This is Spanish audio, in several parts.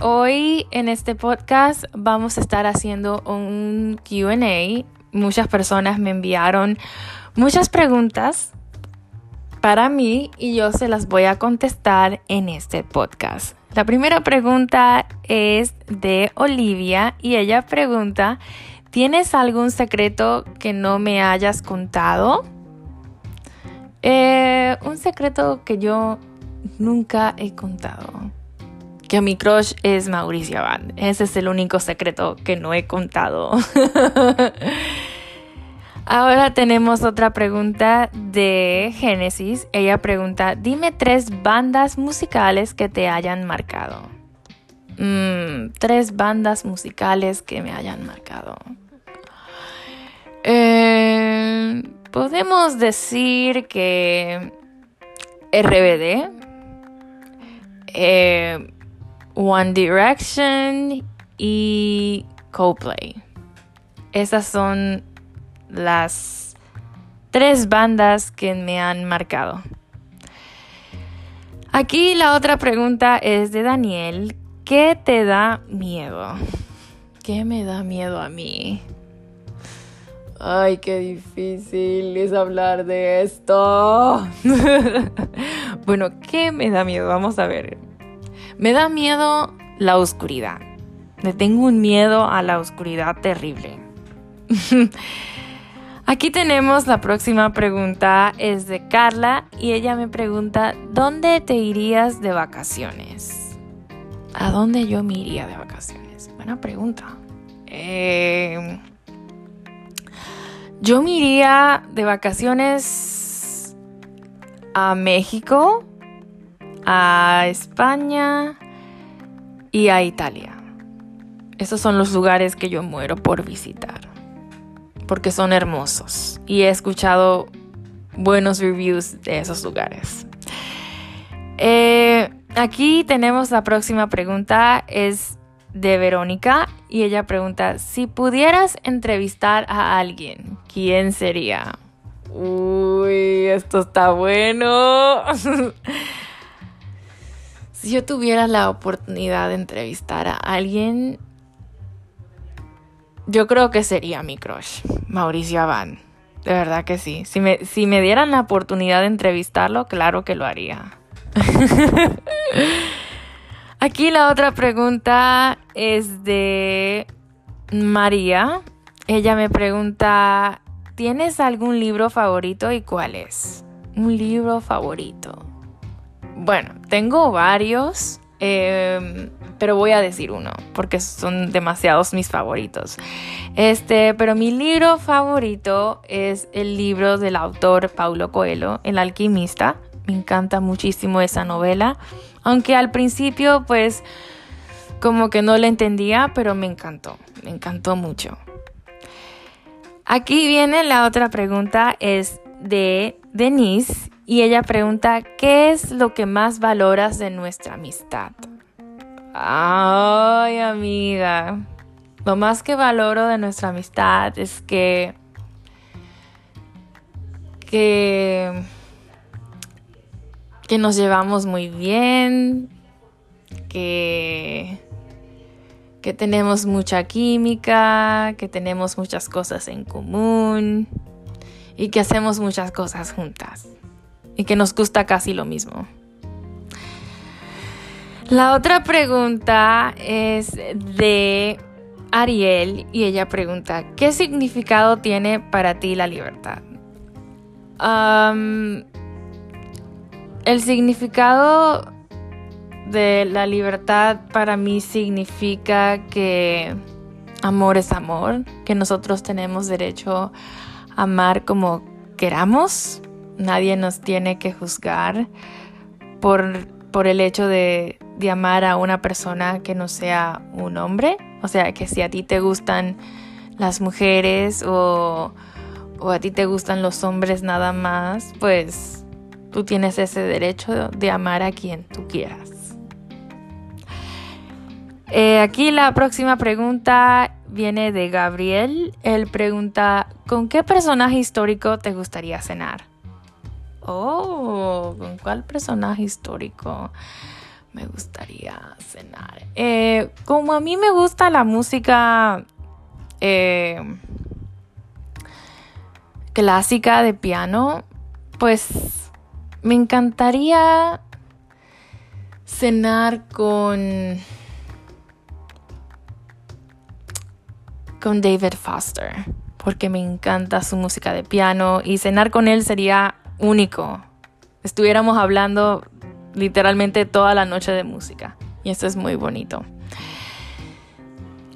Hoy en este podcast vamos a estar haciendo un QA. Muchas personas me enviaron muchas preguntas para mí y yo se las voy a contestar en este podcast. La primera pregunta es de Olivia y ella pregunta, ¿tienes algún secreto que no me hayas contado? Eh, un secreto que yo nunca he contado. Que mi crush es Mauricio Abad. Ese es el único secreto que no he contado. Ahora tenemos otra pregunta de Génesis. Ella pregunta, dime tres bandas musicales que te hayan marcado. Mm, tres bandas musicales que me hayan marcado. Eh, podemos decir que RBD, eh, One Direction y Coldplay. Esas son las tres bandas que me han marcado. Aquí la otra pregunta es de Daniel. ¿Qué te da miedo? ¿Qué me da miedo a mí? Ay, qué difícil es hablar de esto. bueno, ¿qué me da miedo? Vamos a ver. Me da miedo la oscuridad. Le tengo un miedo a la oscuridad terrible. Aquí tenemos la próxima pregunta, es de Carla y ella me pregunta, ¿dónde te irías de vacaciones? ¿A dónde yo me iría de vacaciones? Buena pregunta. Eh, yo me iría de vacaciones a México, a España y a Italia. Esos son los lugares que yo muero por visitar porque son hermosos y he escuchado buenos reviews de esos lugares. Eh, aquí tenemos la próxima pregunta, es de Verónica y ella pregunta, si pudieras entrevistar a alguien, ¿quién sería? Uy, esto está bueno. si yo tuviera la oportunidad de entrevistar a alguien, yo creo que sería mi crush, Mauricio Abad. De verdad que sí. Si me, si me dieran la oportunidad de entrevistarlo, claro que lo haría. Aquí la otra pregunta es de María. Ella me pregunta, ¿tienes algún libro favorito y cuál es? Un libro favorito. Bueno, tengo varios. Eh, pero voy a decir uno porque son demasiados mis favoritos. Este, pero mi libro favorito es el libro del autor Paulo Coelho, El alquimista. Me encanta muchísimo esa novela, aunque al principio pues como que no la entendía, pero me encantó, me encantó mucho. Aquí viene la otra pregunta, es de Denise y ella pregunta, ¿qué es lo que más valoras de nuestra amistad? Ay, amiga. Lo más que valoro de nuestra amistad es que. que. que nos llevamos muy bien. Que. que tenemos mucha química. Que tenemos muchas cosas en común. Y que hacemos muchas cosas juntas. Y que nos gusta casi lo mismo. La otra pregunta es de Ariel y ella pregunta, ¿qué significado tiene para ti la libertad? el significado de la libertad para mí significa que amor es amor, que nosotros tenemos derecho a amar como queramos, nadie nos tiene que juzgar por, por el hecho de, de amar a una persona que no sea un hombre. O sea, que si a ti te gustan las mujeres o, o a ti te gustan los hombres nada más, pues tú tienes ese derecho de amar a quien tú quieras. Eh, aquí la próxima pregunta viene de Gabriel. Él pregunta, ¿con qué personaje histórico te gustaría cenar? Oh, ¿con cuál personaje histórico? me gustaría cenar? Eh, como a mí me gusta la música eh, clásica de piano, pues me encantaría cenar con con David Foster porque me encanta su música de piano y cenar con él sería único. Estuviéramos hablando literalmente toda la noche de música y eso es muy bonito.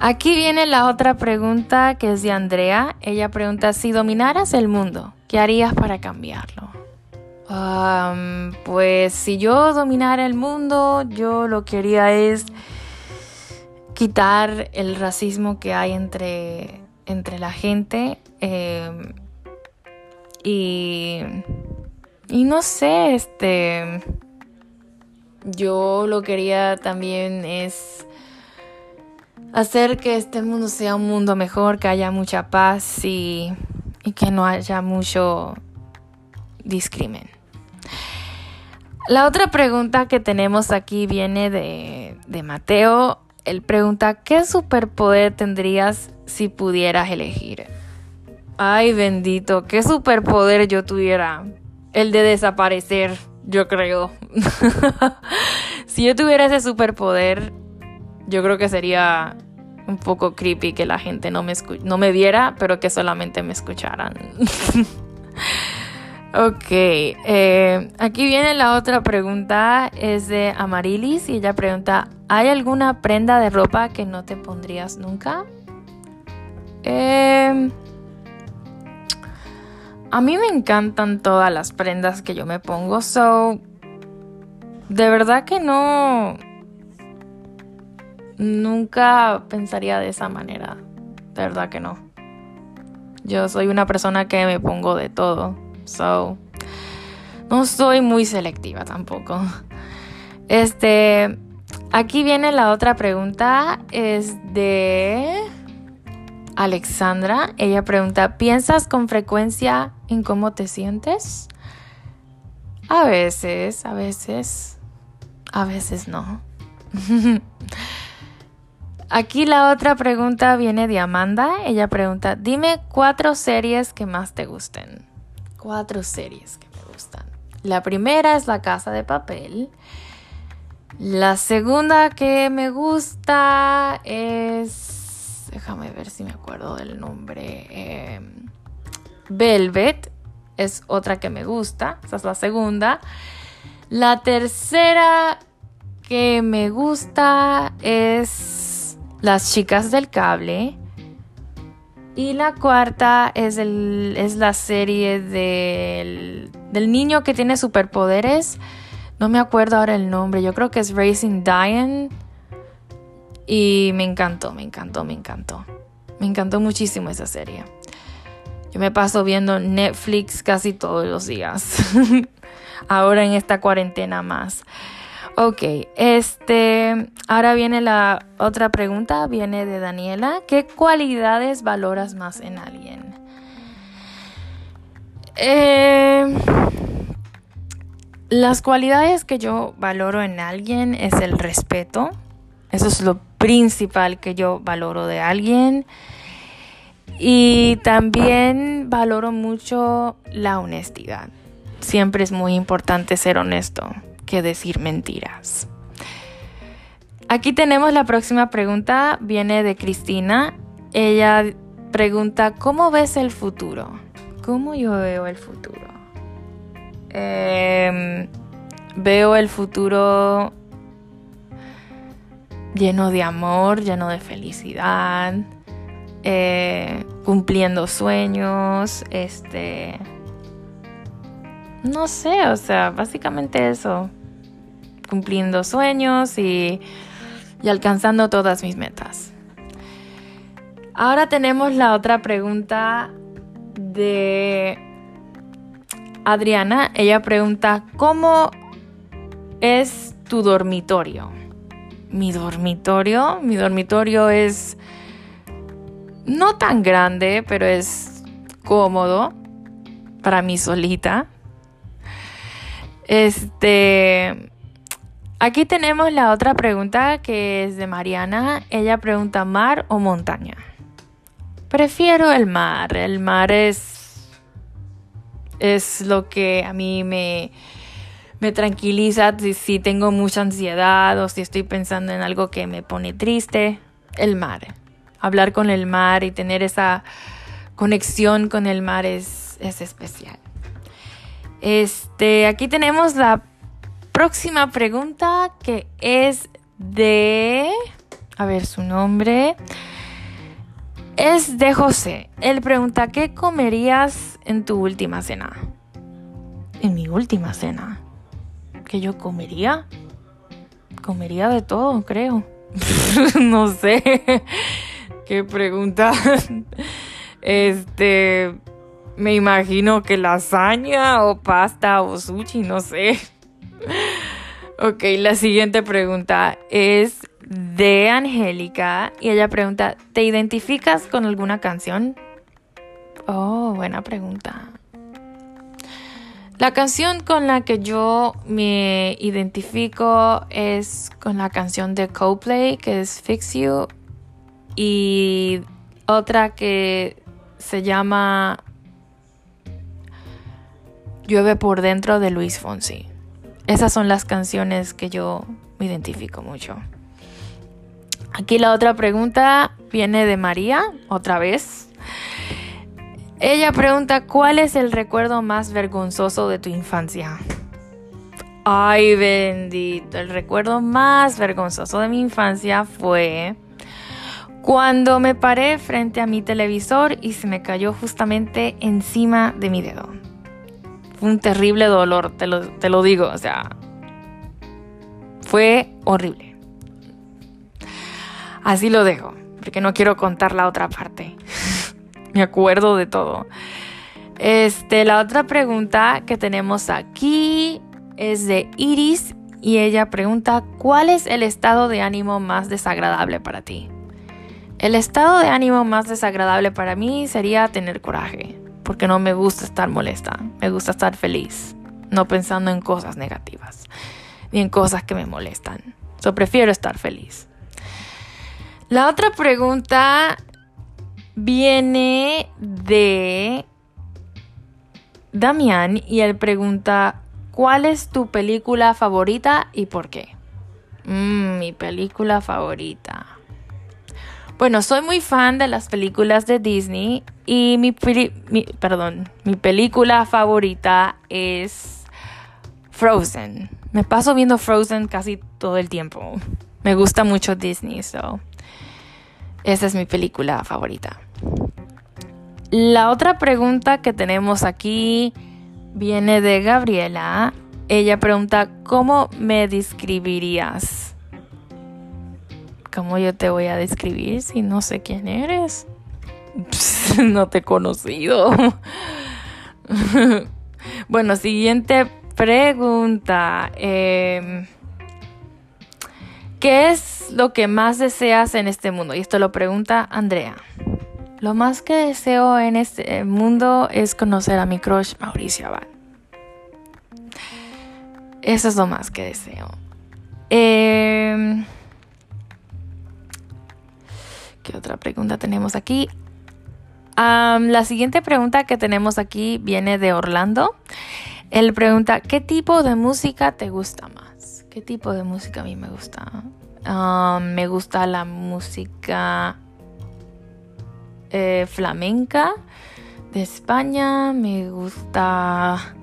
Aquí viene la otra pregunta que es de Andrea. Ella pregunta, si dominaras el mundo, ¿qué harías para cambiarlo? pues si yo dominara el mundo, yo lo que haría es quitar el racismo que hay entre, entre la gente. Em, y, y no sé, este, yo lo quería también es hacer que este mundo sea un mundo mejor, que haya mucha paz y, y que no haya mucho discrimen. La otra pregunta que tenemos aquí viene de, de Mateo. Él pregunta, ¿qué superpoder tendrías si pudieras elegir? Ay, bendito, ¿qué superpoder yo tuviera? El de desaparecer, yo creo. si yo tuviera ese superpoder, yo creo que sería un poco creepy que la gente no me, no me viera, pero que solamente me escucharan. ok, eh, aquí viene la otra pregunta, es de Amarilis y ella pregunta, ¿hay alguna prenda de ropa que no te pondrías nunca? Eh, a mí me encantan todas las prendas que yo me pongo, so de verdad que no nunca pensaría de esa manera. De verdad que no. Yo soy una persona que me pongo de todo. So, no soy muy selectiva tampoco. Este, aquí viene la otra pregunta. Es de Alexandra. Ella pregunta, ¿piensas con frecuencia en cómo te sientes? A veces, a veces, a veces no. Aquí la otra pregunta viene de Amanda. Ella pregunta, dime cuatro series que más te gusten. Cuatro series que me gustan. La primera es La Casa de Papel. La segunda que me gusta es... Déjame ver si me acuerdo del nombre. Em, Velvet es otra que me gusta. Esa es la segunda. La tercera que me gusta es las chicas del cable. Y la cuarta es, el, es la serie del, del niño que tiene superpoderes. No me acuerdo ahora el nombre. Yo creo que es Racing Diane. Y me encantó, me encantó, me encantó. Me encantó muchísimo esa serie. Yo me paso viendo Netflix casi todos los días. ahora en esta cuarentena más. Ok, este, ahora viene la otra pregunta, viene de Daniela. ¿Qué cualidades valoras más en alguien? Eh, las cualidades que yo valoro en alguien es el respeto. Eso es lo principal que yo valoro de alguien. Y también valoro mucho la honestidad. Siempre es muy importante ser honesto que decir mentiras. Aquí tenemos la próxima pregunta, viene de Cristina. Ella pregunta, ¿cómo ves el futuro? ¿Cómo yo veo el futuro? Em, veo el futuro lleno de amor, lleno de felicidad, eh, cumpliendo sueños, este no sé, o sea, básicamente eso. Cumpliendo sueños y, y alcanzando todas mis metas. Ahora tenemos la otra pregunta de Adriana. Ella pregunta, ¿cómo es tu dormitorio? Mi dormitorio, mi dormitorio es no tan grande, pero es cómodo para mí solita. Este, Aquí tenemos la otra pregunta que es de Mariana. Ella pregunta mar o montaña. Prefiero el mar. El mar es es lo que a mí me me tranquiliza si, tengo mucha ansiedad o si estoy pensando en algo que me pone triste. El mar. Hablar con el mar y tener esa conexión con el mar es, es especial. Este, aquí tenemos la próxima pregunta que es de, a ver su nombre, es de José. Él pregunta, ¿qué comerías en tu última cena? En mi última cena. ¿Qué yo comería? Comería de todo, creo. no sé. ¿Qué pregunta? este, me imagino que lasaña o pasta o sushi, no sé. Ok, la siguiente pregunta es de Angélica y ella pregunta, ¿te identificas con alguna canción? Oh, buena pregunta. La canción con la que yo me identifico es con la canción de Coldplay que es Fix You y otra que se llama Llueve por dentro de Luis Fonsi. Esas son las canciones que yo me identifico mucho. Aquí la otra pregunta viene de María, otra vez. Ella pregunta, ¿cuál es el recuerdo más vergonzoso de tu infancia? Ay, bendito. El recuerdo más vergonzoso de mi infancia fue cuando me paré frente a mi televisor y se me cayó justamente encima de mi dedo un terrible dolor, te lo, te lo digo, o sea, fue horrible. Así lo dejo, porque no quiero contar la otra parte. Me acuerdo de todo. Este, la otra pregunta que tenemos aquí es de Iris y ella pregunta, ¿cuál es el estado de ánimo más desagradable para ti? El estado de ánimo más desagradable para mí sería tener coraje porque no me gusta estar molesta, me gusta estar feliz, no pensando en cosas negativas, ni en cosas que me molestan. Yo prefiero estar feliz. La otra pregunta viene de Damián y él pregunta, ¿cuál es tu película favorita y por qué? Mm, mi película favorita. Bueno, soy muy fan de las películas de Disney y mi, mi película favorita es Frozen. Me paso viendo Frozen casi todo el tiempo. Me gusta mucho Disney, so esa es mi película favorita. La otra pregunta que tenemos aquí viene de Gabriela. Ella pregunta, ¿cómo me describirías? ¿Cómo yo te voy a describir si no sé quién eres? no te he conocido. bueno, siguiente pregunta. Em, ¿Qué es lo que más deseas en este mundo? Y esto lo pregunta Andrea. Lo más que deseo en este mundo es conocer a mi crush Mauricio Abad. Eso es lo más que deseo. Eh, ¿Qué otra pregunta tenemos aquí? la siguiente pregunta que tenemos aquí viene de Orlando. Él pregunta, ¿qué tipo de música te gusta más? ¿Qué tipo de música a mí me gusta? me gusta la música eh, flamenca de España, me gusta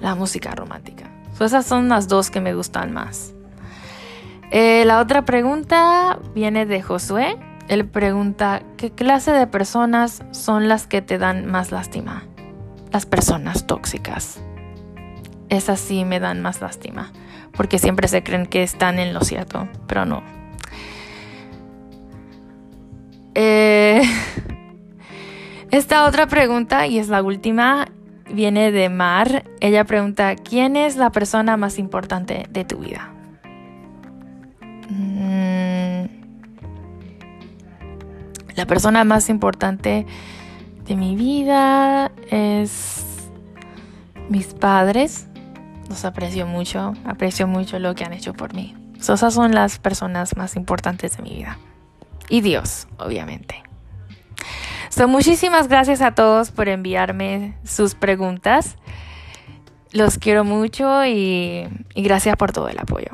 la música romántica. esas son las dos que me gustan más. Eh, la otra pregunta viene de Josué. Él pregunta, ¿qué clase de personas son las que te dan más lástima? Las personas tóxicas. Esas sí me dan más lástima, porque siempre se creen que están en lo cierto, pero no. Eh, esta otra pregunta, y es la última, viene de Mar. Ella pregunta, ¿quién es la persona más importante de tu vida? La persona más importante de mi vida es mis padres. Los aprecio mucho, aprecio mucho lo que han hecho por mí. esas son las personas más importantes de mi vida. Y Dios, obviamente. So, muchísimas gracias a todos por enviarme sus preguntas. Los quiero mucho y, y gracias por todo el apoyo.